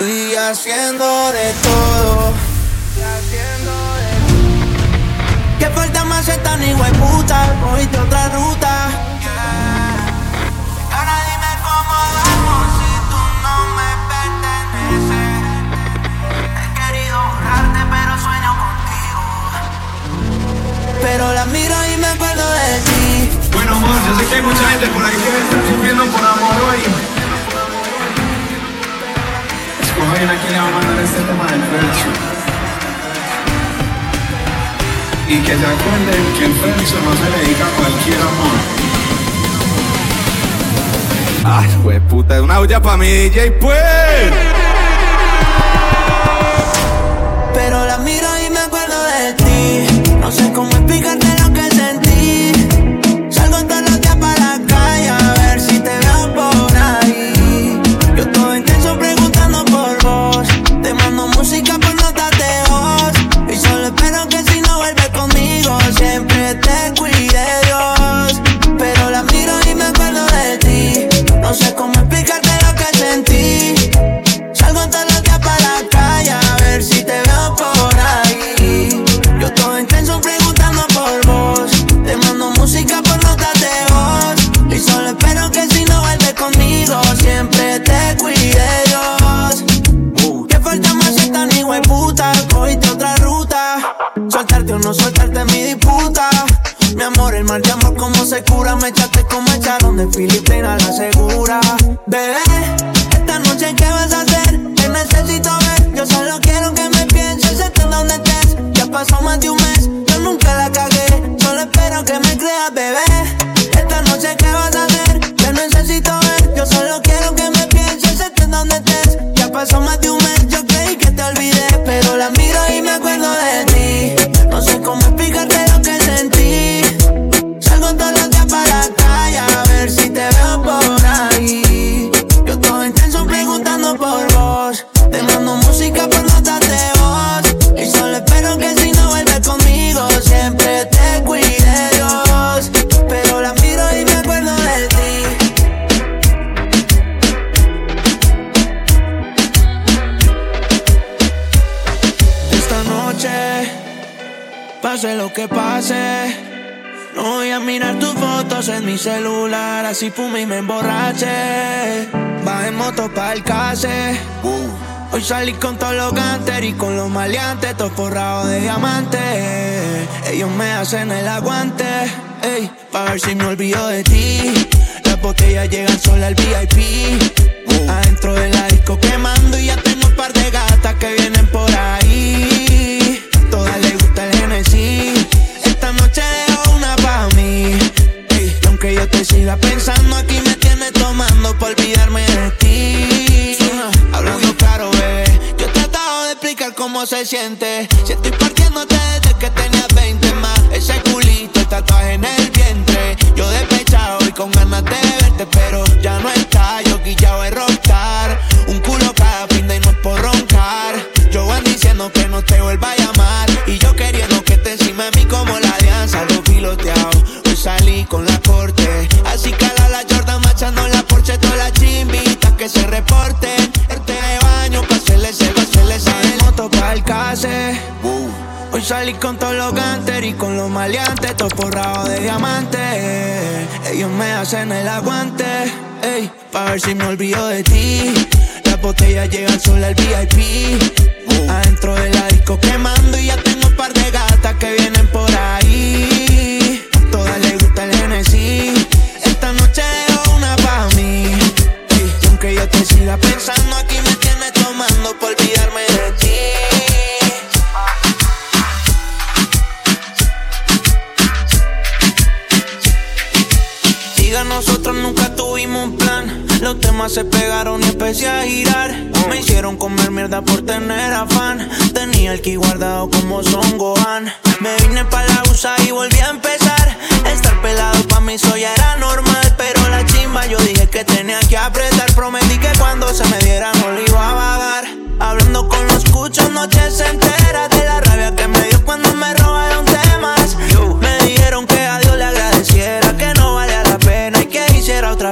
Estoy haciendo de todo. Que falta más esta ni puta, cogiste otra ruta. Ahora dime cómo vamos si tú no me perteneces. He querido borrarte, pero sueño contigo. Pero la miro y me acuerdo de ti. Bueno, amor, yo sé que hay mucha gente por ahí que está sufriendo por amor hoy. Escogen a quién le va a mandar este tema del Fercho. Y que se acuerden que el Fercho no se le dedica a cualquier amor. Ay, pues puta, una olla pa' mi DJ, pues. Pero la miro y me emborrache. Va en moto pa' el case. Hoy salí con todos los ganter y con los maleantes, todos forrados de diamantes. Ellos me hacen el aguante, ey, pa' ver si me olvido de ti. Las botellas llegan sola al VIP. Adentro de la disco quemando y ya tengo un par de gatas que vienen por ahí. Pensando, aquí me tienes tomando por olvidarme de ti. Hablando claro, bebé. Yo he tratado de explicar cómo se siente. Si estoy partiéndote desde que tenías 20 más. Ese culito, el tatuaje en con todos los ganter y con los maleantes, todos forrados de diamantes. Ellos me hacen el aguante, ey, pa' ver si me olvido de ti. Las botellas llegan sola al VIP. Adentro de la disco quemando y ya tengo un par de gatas que vienen por ahí. Todas les gusta el Genesis. Esta noche dejo una pa' mí. y aunque yo te siga pensando, aquí me tienes tomando por olvidarme tuvimos plan. Los temas se pegaron y empecé a girar. Me hicieron comer mierda por tener afán. Tenía el ki guardado como Son Gohan. Me vine pa' la USA y volví a empezar. Estar pelado pa' mí eso ya era normal. Pero la chimba yo dije que tenía que apretar. Prometí que cuando se me diera no le iba a vagar. Hablando con los cuchos, noches enteras de la rabia que me dio cuando me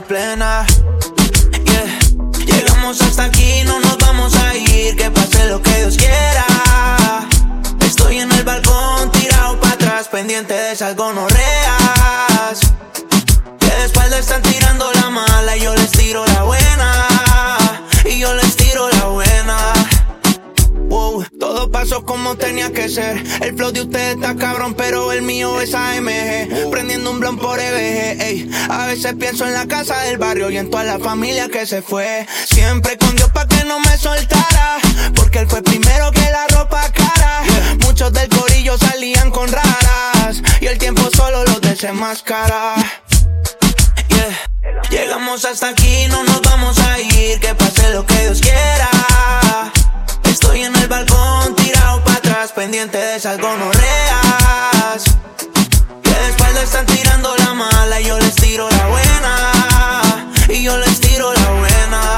plena. Llegamos hasta aquí, no nos vamos a ir, que pase lo que Dios quiera. Estoy en el balcón, tirado para atrás, pendiente de esas gonorreas. Que de espalda están tirando la mala y yo les tiro la buena. Y yo les tiro la buena. Todo pasó como tenía que ser. El flow de ustedes está cabrón, pero el mío es AMG. Prendiendo un blon por EBG, ey. A veces pienso en la casa del barrio y en toda la familia que se fue. Siempre con Dios pa' que no me soltara. Porque él fue primero que la ropa cara. Muchos del corillo salían con raras. Y el tiempo solo los desenmascara. Llegamos hasta aquí, no nos vamos a ir. Que pase lo que Dios quiera. Pendiente de esas gonorreas. Que de espalda están tirando la mala y yo les tiro la buena. Y yo les tiro la buena.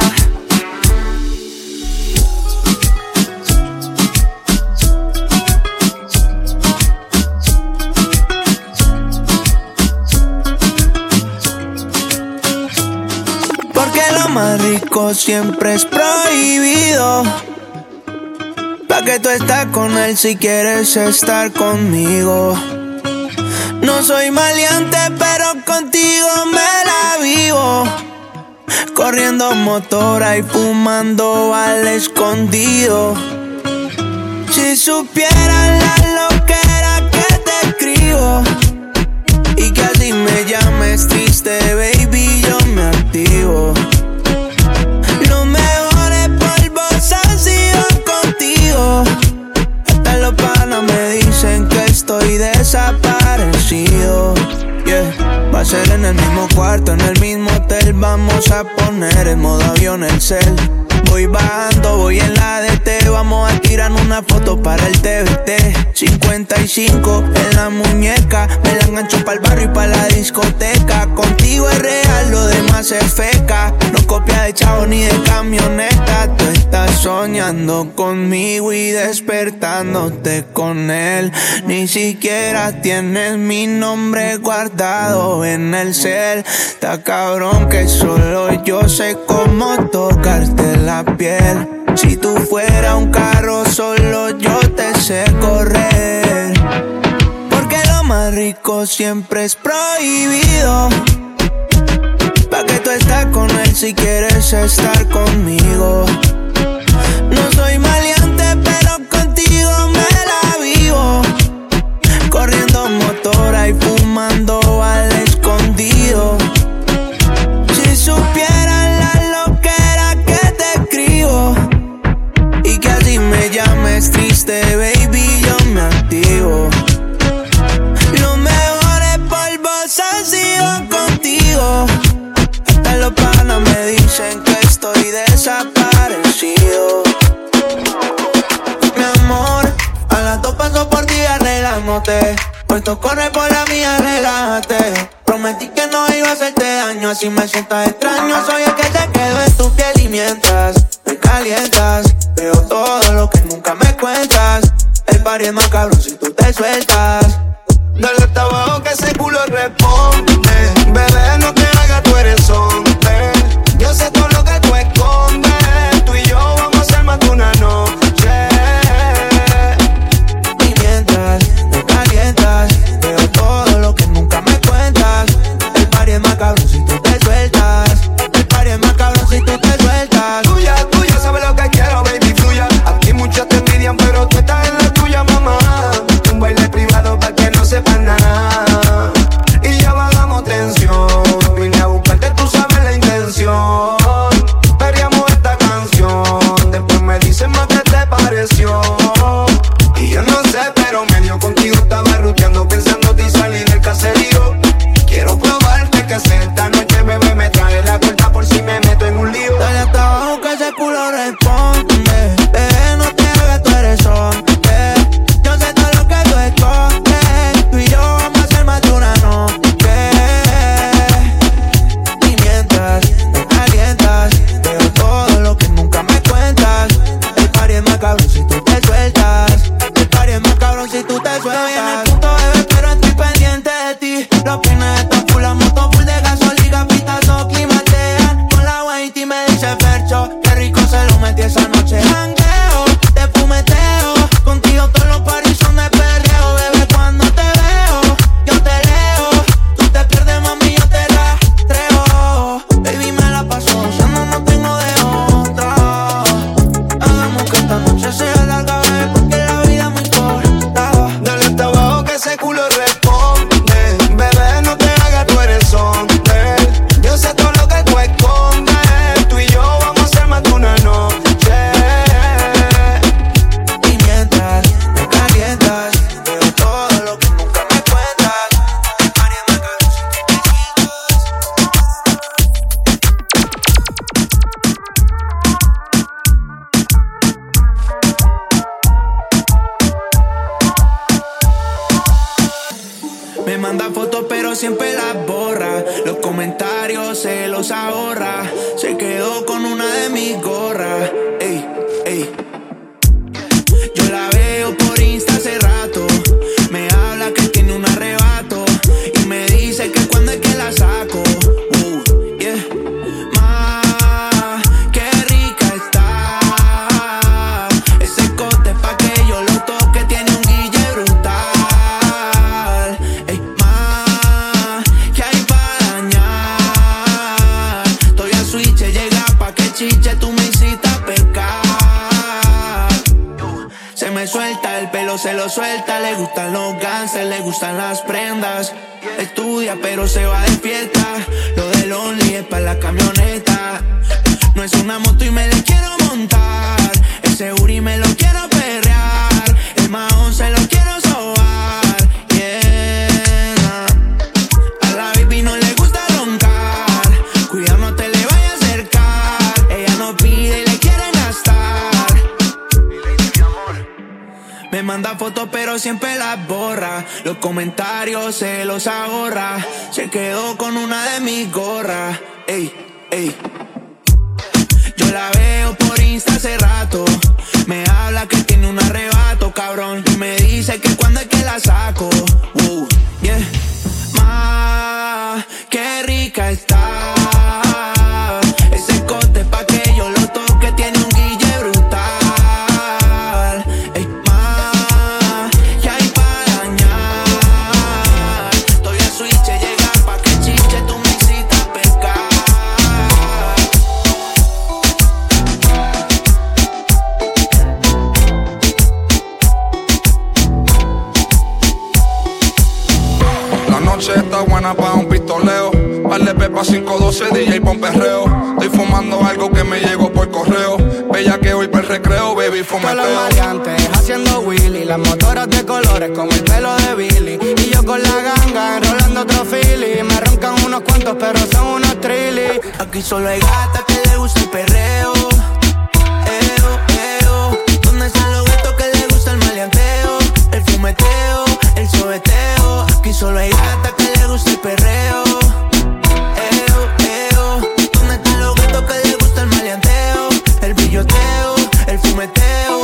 Porque lo más rico siempre es prohibido. Que tú estás con él si quieres estar conmigo. No soy maleante, pero contigo me la vivo. Corriendo motora y fumando al escondido. Si supieran la loquera que te escribo. Y que así me llames triste, baby, Va a ser en el mismo cuarto, en el mismo hotel. Vamos a poner en modo avión el cel. Voy bajando, voy en la DT. Vamos a tirar una foto para el TVT. 55 en la muñeca. Me la engancho para el barrio y para la discoteca. Contigo es real, lo demás es feca. No copia de chavo ni de camioneta. Tú soñando conmigo y despertándote con él. Ni siquiera tienes mi nombre guardado en el cel. Está cabrón que solo yo sé cómo tocarte la piel. Si tú fuera un carro, solo yo te sé correr. Porque lo más rico siempre es prohibido. Pa' que tú estás con él si quieres estar conmigo. No soy maleante, pero contigo me la vivo. Corriendo motora y fumando al escondido. Arreglándote. Puesto corre por la mía, relájate. Prometí que no iba a hacerte daño, así me sientas extraño. Soy el se lo metí esa noche. comentarios se los ahorra. Se quedó con siempre las borra. Los comentarios se los ahorra. Se quedó con una de mis gorras. Ey, ey. Yo la veo por Insta hace rato. Me habla que tiene un arrebato, cabrón. Y me dice que cuando es que la saco. Uh, yeah. Ma, qué rica está. Está buena para un pistoleo. Vale pepa 512 DJ pon perreo. Estoy fumando algo que me llegó por correo. Bella que hoy per recreo, baby, Todos los fumeteo. maleantes haciendo Willy, las motoras de colores como el pelo de Billy. Y yo con la ganga enrolando otro Philly. Me roncan unos cuantos, pero son unos trilly. Aquí solo hay gata que le gusta el perreo. Eo, eo. ¿Dónde están los gatos que le gusta el maleanteo? El fumeteo, el sobeteo. Aquí solo hay gata gusta el perreo. Eo, eo. ¿Dónde están los gatos que le gusta el maleanteo? El brilloteo, el fumeteo.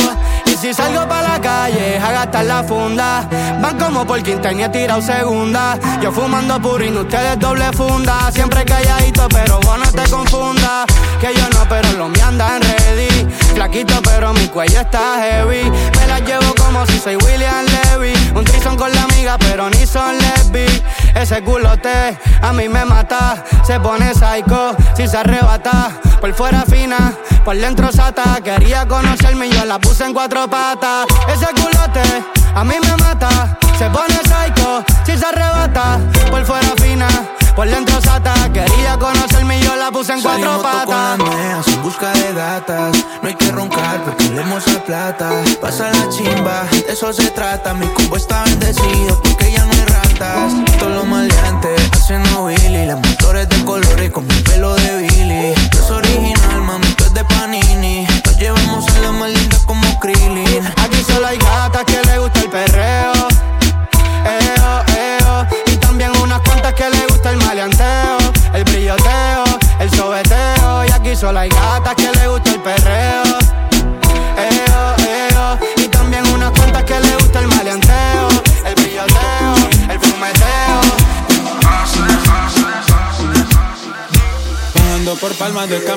Y si salgo pa' la calle a gastar la funda, van como por quinta y tirado segunda. Yo fumando purín, ustedes doble funda. Siempre calladito, pero vos no te confundas. Que yo no, pero los míos andan ready. Flaquito, pero mi cuello está heavy. Me las llevo como si soy William Levy. Un trison con la amiga, pero ni son lesbi. Ese culote a mí me mata. Se pone psycho si se arrebata. Por fuera fina, por dentro sata. Quería conocerme y yo la puse en cuatro patas. Ese culote a mí me mata. Se pone psycho si se arrebata. Por fuera fina, por dentro sata. Quería conocerme y yo la puse en cuatro Salimos patas. en busca de gatas. No hay que roncar porque leemos la plata. Pasa la chimba, de eso se trata. Mi combo está bendecido porque ya no hay ratas. Todos los maleantes haciendo Willy. Las motores de colores con mi pelo de Billy. No es original, mami, tú es de Panini. Nos llevamos a la más linda como Krillin. Aquí solo hay gatas que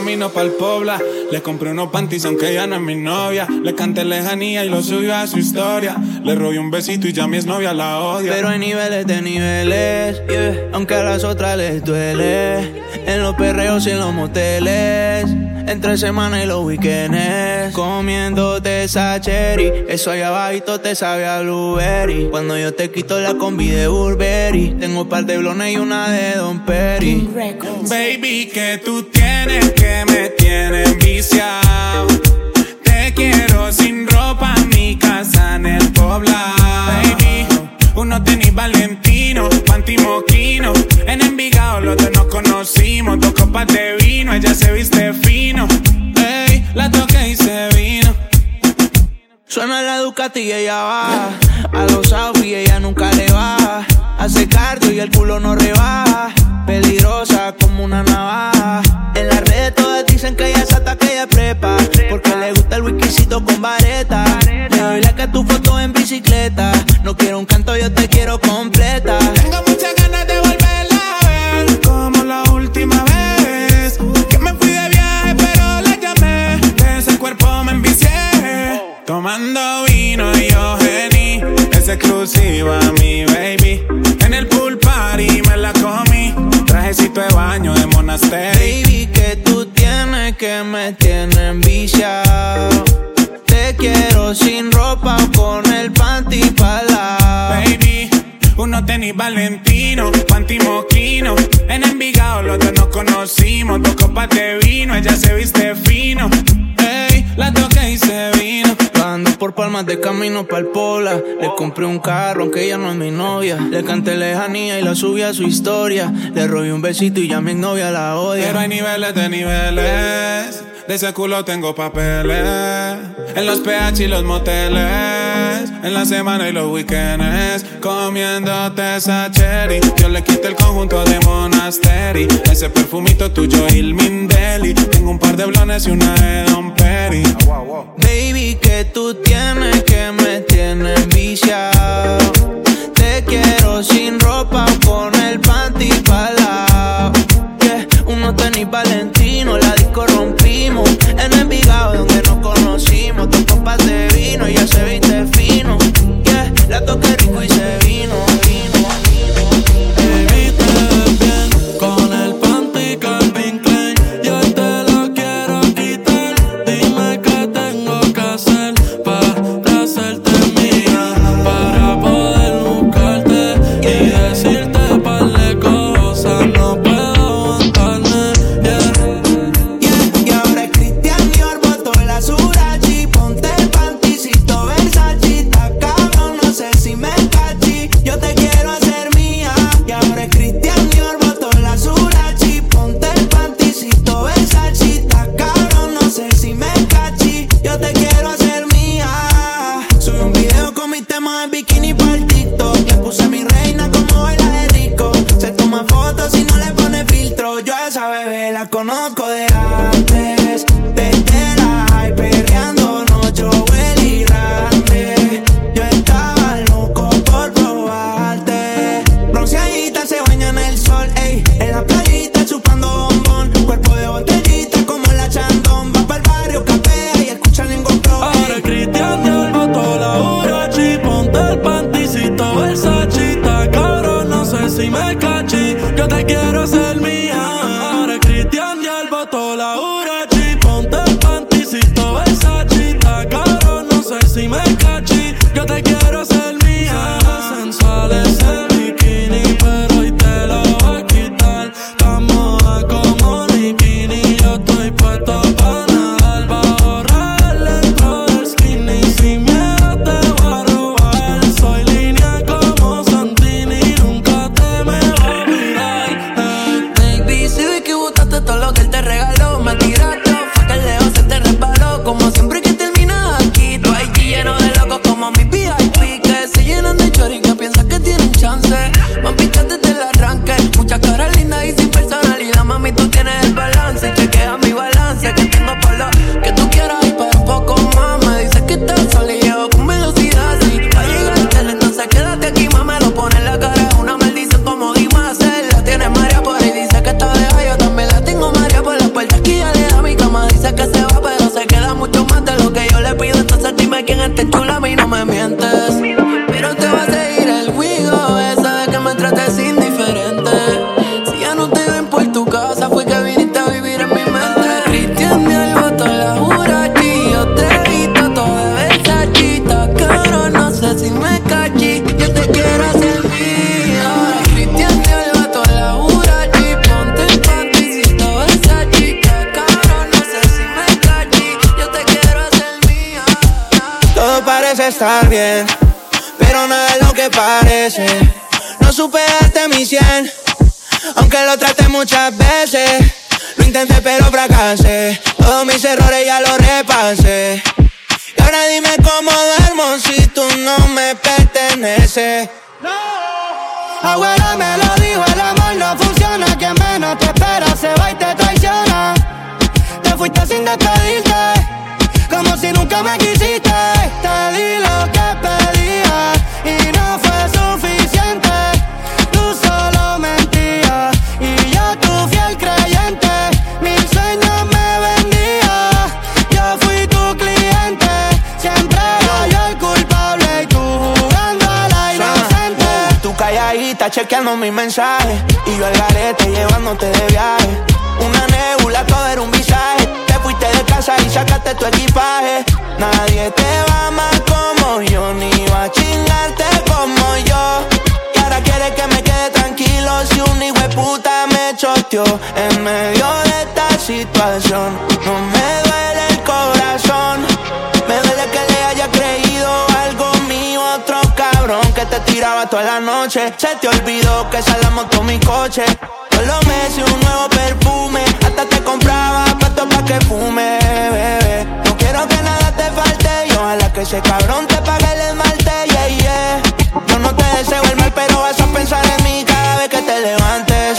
camino pa'l Pobla. Le compré unos panties aunque ya no es mi novia. Le canté lejanía y lo subió a su historia. Le robé un besito y ya mi exnovia la odia. Pero hay niveles de niveles, yeah. aunque a las otras les duele. En los perreos y en los moteles, entre semana y los weekends. Comiéndote esa cherry, eso allá abajito te sabe a blueberry. Cuando yo te quito la combi de Burberry, tengo un par de blones y una de Don Perry. Baby, que tú tienes que me tienes viciado. Te quiero sin ropa, mi casa en el poblado. Baby, uno tenis Valentino, panty moquino. En Envigado los dos nos conocimos, dos copas de vino, ella se viste fino. Ey, la toqué y se vino. Suena la Ducati y ella va. Valentino, panty moquino. En Envigado los dos nos conocimos, dos copas de vino, ella se viste fino. Ey, la toqué y se vino. Ando por palmas de camino pa'l pola. Le compré un carro, aunque ella no es mi novia. Le canté lejanía y la subí a su historia. Le robé un besito y ya mi novia la odia. Pero hay niveles de niveles. De ese culo tengo papeles. En los PH y los moteles. En la semana y los weekends. Comiéndote esa cherry. Yo le quité el conjunto de Monasteri. Ese perfumito tuyo y el Mindeli. Tengo un par de blones y una de Don Perry. Ah, Baby, que tú tienes que Te chula a mí no me mientes. veces. No. Ahora me lo dijo, el amor no funciona. Quien menos te espera se va y te traiciona. Te fuiste sin despedir Chequeando mis mensajes y yo al garete llevándote de viaje. Una nebula, todo era un visaje. Te fuiste de casa y sacaste tu equipaje. Nadie te va más como yo, ni va a chingarte como yo. Y ahora quieres que me quede tranquilo si un hijo de puta me choteó en medio de esta situación. No me te tiraba toda la noche. Se te olvidó que esa la moto mi coche. Todos los meses un nuevo perfume, hasta te compraba pato pa' que fume, bebé. No quiero que nada te falte y ojalá que ese cabrón te pague el esmalte, yeah, yeah. Yo no te deseo el mal, pero vas a pensar en mí cada vez que te levantes.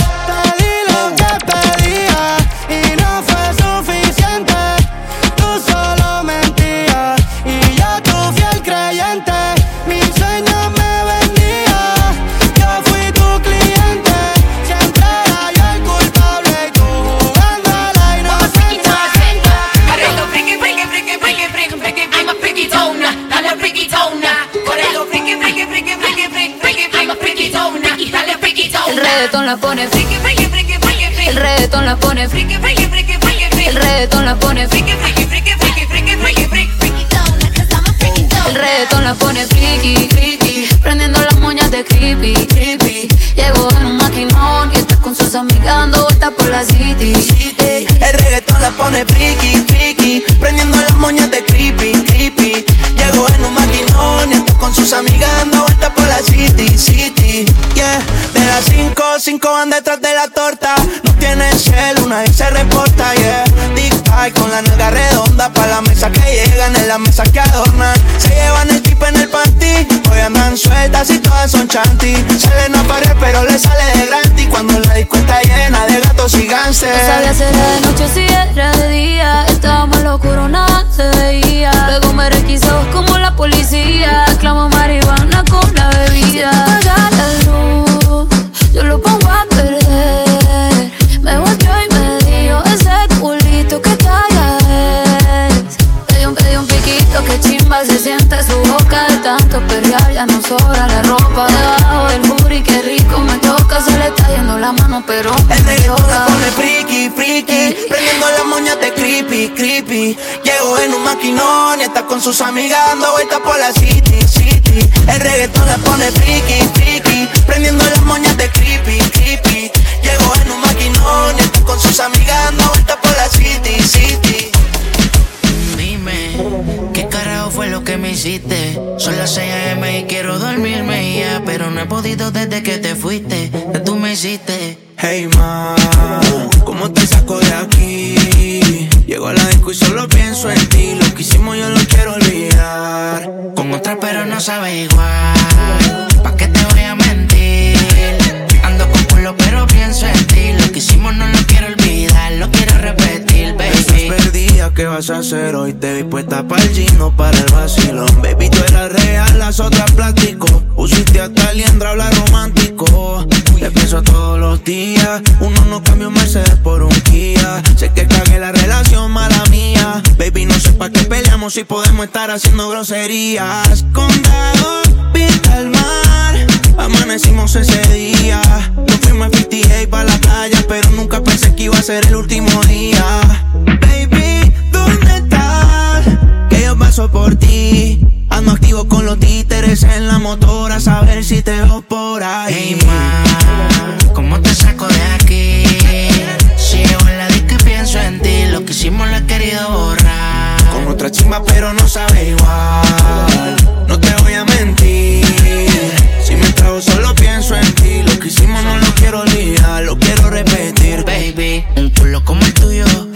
La pone Friki, friki, friki, friki, friki, El reggaetón la pone friki, friki, friki, friki, friki. El reggaetón la pone Friki, friki, friki, friki, friki, friki, friki. El reggaetón la pone friki, friki Prendiendo las moñas de creepy, creepy Llegó en un maquinón y está con sus amigas dando vueltas por la city, city. El reggaetón la pone friki, friki Prendiendo las moñas de creepy, creepy Llegó en un maquinón y está con sus amigas dando vueltas por la city, city Yeah, de las cinco, cinco van detrás de la torta. No tienen cel, nadie se reporta, yeah. Pie con la nalga redonda Pa' la mesa que llegan, en la mesa que adornan. Se llevan el tip en el panty Hoy andan sueltas y todas son chanty. Sale no pared pero le sale de granty Cuando la disco llena de gatos y No gánster sabía si era de noche si era de día. Estábamos locuro, nada se veía. Luego me requisó como la policía. Clamo marihuana con la bebida. Apaga la luz, yo lo pongo a perder. Me volteó y me dijo Ese culito que talla es Pedí un, pedí un piquito que chimba Se siente su boca de tanto perrear Ya no sobra la ropa. Debajo del booty Qué rico me toca, se le está yendo la mano pero El me toca. pone friki, friki. Prendiendo las moñas de creepy, creepy. Llegó en un maquinón y está con sus amigas dando vueltas por la city, city. El reggaetón la pone friki hacer hoy? Te vi puesta para el gino, para el vacilón. Baby, tú eras real, las otras plástico. Pusiste hasta liendra, habla romántico. Te pienso todos los días. Uno no cambia un Mercedes por un Kia. Sé que cagué la relación, mala mía. Baby, no sé pa' qué peleamos si podemos estar haciendo groserías. Condado, pinta el mar. Amanecimos ese día. Nos fuimos a 58 pa' la playa Pero nunca pensé que iba a ser el último día. Baby, yo paso por ti. Ando activo con los títeres en la motora A saber si te veo por ahí. Hey ma, ¿cómo te saco de aquí? Si llego en la disco y pienso en ti Lo que hicimos lo he querido borrar. Con otra chimba pero no sabe igual. No te voy a mentir. Si me trago solo pienso en ti. Lo que hicimos no lo quiero olvidar Lo quiero repetir. Baby, un culo como el tuyo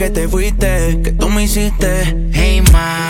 que te fuiste, que tú me hiciste. Hey ma,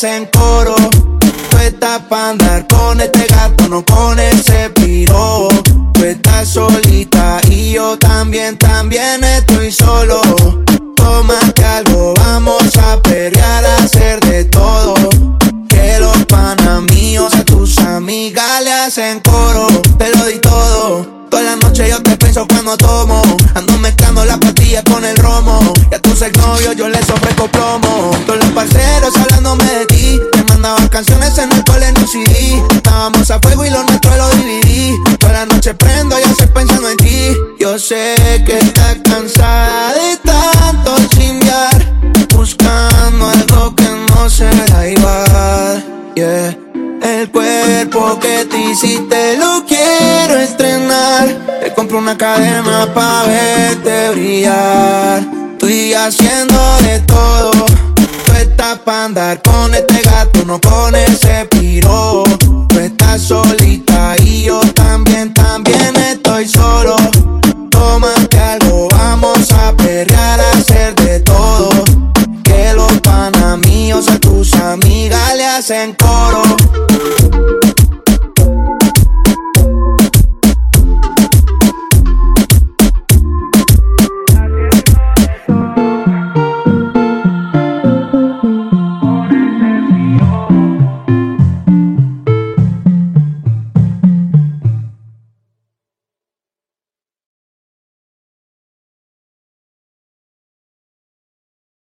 hacen coro. Tú estás pa' andar con este gato, no con ese piro. Tú estás solita y yo también, también estoy solo. Tómate algo, vamos a perrear, a hacer de todo. Que los panas míos a tus amigas le hacen coro. Te lo di todo. Toda la noche yo te pienso cuando tomo. Ando mezclando las pastillas con el romo. Y a tus exnovios yo les ofrezco plomo. Parceros hablándome de ti. Te mandaba canciones en el cole en un CD. Estábamos a fuego y lo nuestro lo dividí. Toda la noche prendo y estoy pensando en ti. Yo sé que estás cansada de tanto chingar. Buscando algo que no será igual. Yeah. El cuerpo que te hiciste lo quiero estrenar. Te compro una cadena pa' verte brillar. Estoy haciendo de todo. Estás pa' andar con este gato, no con ese piro. Tú estás solita y yo también, también estoy solo. Tómate algo, vamos a perrear, a hacer de todo. Que los panas míos a tus amigas le hacen coro.